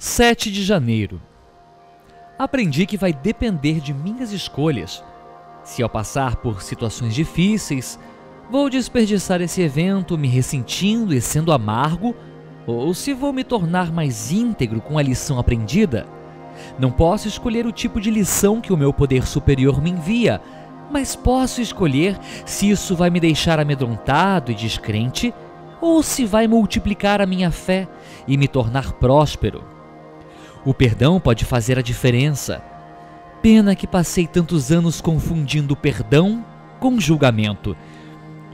7 de janeiro. Aprendi que vai depender de minhas escolhas. Se ao passar por situações difíceis, vou desperdiçar esse evento me ressentindo e sendo amargo, ou se vou me tornar mais íntegro com a lição aprendida. Não posso escolher o tipo de lição que o meu poder superior me envia, mas posso escolher se isso vai me deixar amedrontado e descrente ou se vai multiplicar a minha fé e me tornar próspero. O perdão pode fazer a diferença. Pena que passei tantos anos confundindo perdão com julgamento.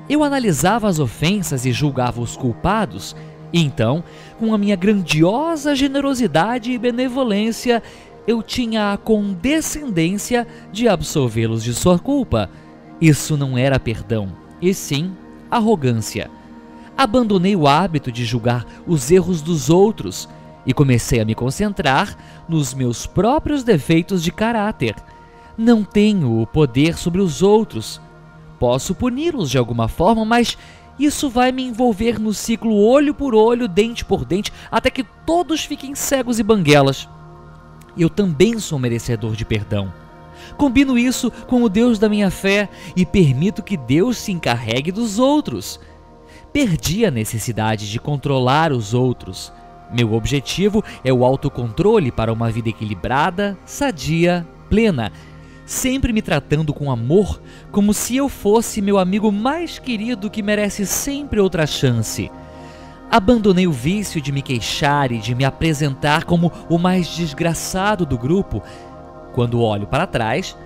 Eu analisava as ofensas e julgava os culpados, e então, com a minha grandiosa generosidade e benevolência, eu tinha a condescendência de absolvê-los de sua culpa. Isso não era perdão, e sim arrogância. Abandonei o hábito de julgar os erros dos outros e comecei a me concentrar nos meus próprios defeitos de caráter. Não tenho o poder sobre os outros. Posso puni-los de alguma forma, mas isso vai me envolver no ciclo olho por olho, dente por dente, até que todos fiquem cegos e banguelas. Eu também sou merecedor de perdão. Combino isso com o Deus da minha fé e permito que Deus se encarregue dos outros. Perdi a necessidade de controlar os outros meu objetivo é o autocontrole para uma vida equilibrada, sadia, plena, sempre me tratando com amor, como se eu fosse meu amigo mais querido que merece sempre outra chance. Abandonei o vício de me queixar e de me apresentar como o mais desgraçado do grupo. Quando olho para trás,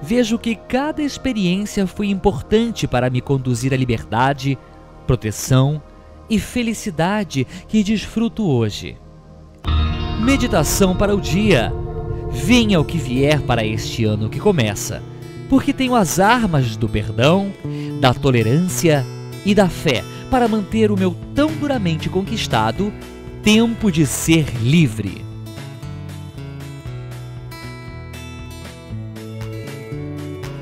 vejo que cada experiência foi importante para me conduzir à liberdade, proteção e felicidade que desfruto hoje. Meditação para o dia. Venha o que vier para este ano que começa, porque tenho as armas do perdão, da tolerância e da fé para manter o meu tão duramente conquistado tempo de ser livre.